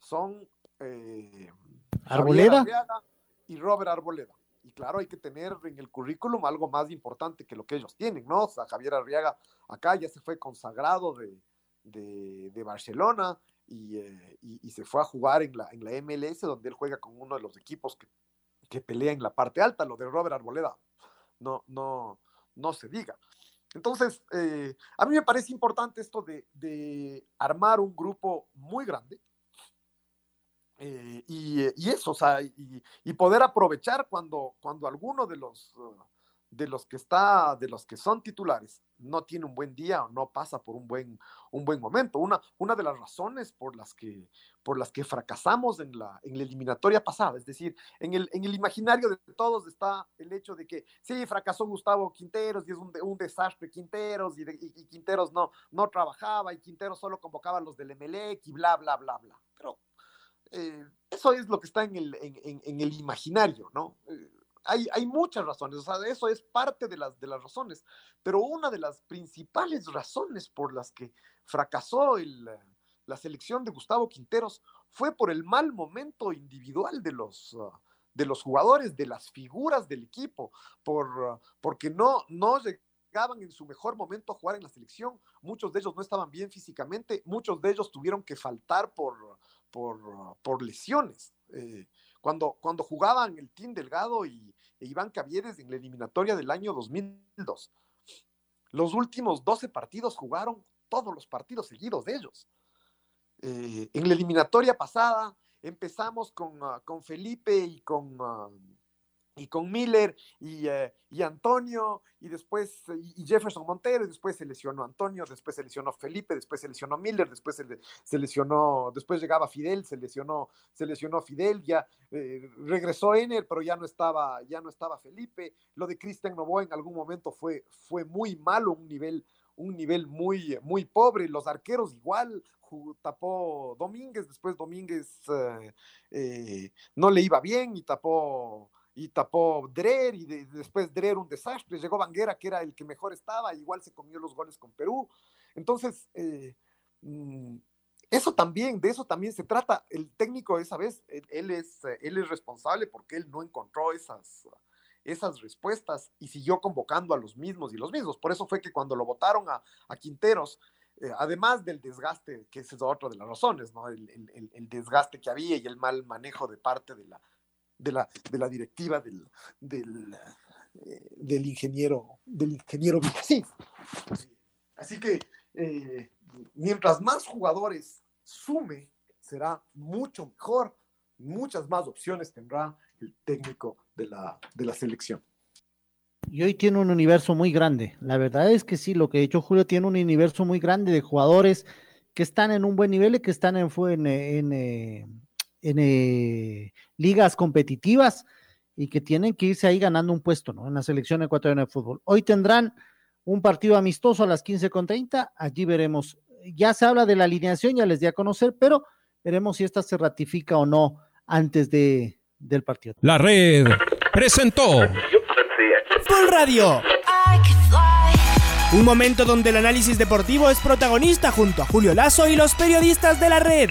A: Son eh,
C: Arboleda
A: y Robert Arboleda. Y claro, hay que tener en el currículum algo más importante que lo que ellos tienen, ¿no? O sea, Javier Arriaga acá ya se fue consagrado de, de, de Barcelona y, eh, y, y, se fue a jugar en la, en la MLS, donde él juega con uno de los equipos que que pelea en la parte alta, lo de Robert Arboleda, no, no, no se diga. Entonces, eh, a mí me parece importante esto de, armar un grupo muy grande eh, y, eso, o sea, y, poder aprovechar cuando, cuando alguno de los, de los que está, de los que son titulares, no tiene un buen día o no pasa por un buen, un buen momento. Una, una de las razones por las que, por las que fracasamos en la, en la eliminatoria pasada, es decir, en el, en el imaginario de todos está el hecho de que sí, fracasó Gustavo Quinteros y es un, un desastre Quinteros y, y, Quinteros no, no trabajaba y Quinteros solo convocaba a los del Emelec y bla, bla, bla, bla. Pero eh, eso es lo que está en el, en, en el imaginario, ¿no? Eh, hay, muchas razones, o sea, eso es parte de las, de las razones, pero una de las principales razones por las que fracasó la selección de Gustavo Quinteros fue por el mal momento individual de los, ah, de los jugadores, de las figuras del equipo, por, ah, porque no, no llegaban en su mejor momento a jugar en la selección, muchos de ellos no estaban bien físicamente, muchos de ellos tuvieron que faltar por, por, por lesiones. Eh, cuando, cuando jugaban el Team Delgado y e Iván Cavieres en la eliminatoria del año 2002. Los últimos 12 partidos jugaron todos los partidos seguidos de ellos. Eh, en la eliminatoria pasada empezamos con, ah, con Felipe y con, ah, y con Miller y, eh, y, Antonio, y después y Jefferson Montero, y después se lesionó Antonio, después se lesionó Felipe, después se lesionó Miller, después se, lesionó, después llegaba Fidel, se lesionó, se lesionó Fidel, ya eh, regresó Ener, pero ya no estaba, ya no estaba Felipe. Lo de Cristian Novoa en algún momento fue, fue muy malo, un nivel, un nivel muy, muy pobre. Los arqueros igual, tapó Domínguez, después Domínguez eh, no le iba bien y tapó y tapó Drer y después Drer un desastre, llegó Banguera que era el que mejor estaba, igual se comió los goles con Perú. Entonces, eh, mm, eso también, de eso también se trata. El técnico esa vez, él, es, él es responsable porque él no encontró esas, esas respuestas y siguió convocando a los mismos y los mismos. Por eso fue que cuando lo votaron a, Quinteros, eh, además del desgaste, que ese es otro de las razones, ¿no? El, el, desgaste que había y el mal manejo de parte de la, de la, de la directiva del, del, eh, del ingeniero, del ingeniero Así que eh, mientras más jugadores sume, será mucho mejor, muchas más opciones tendrá el técnico de la, de la selección.
C: Y hoy tiene un universo muy grande. La verdad es que sí, lo que ha hecho Julio tiene un universo muy grande de jugadores que están en un buen nivel y que están en, en, en, eh, en eh, ligas competitivas y que tienen que irse ahí ganando un puesto, ¿no? En la selección ecuatoriana de fútbol. Hoy tendrán un partido amistoso a las 15.30, allí veremos. Ya se habla de la alineación, ya les di a conocer, pero veremos si esta se ratifica o no antes de, del partido.
E: La red presentó
F: Full Radio. Un momento donde el análisis deportivo es protagonista junto a Julio Lazo y los periodistas de la red.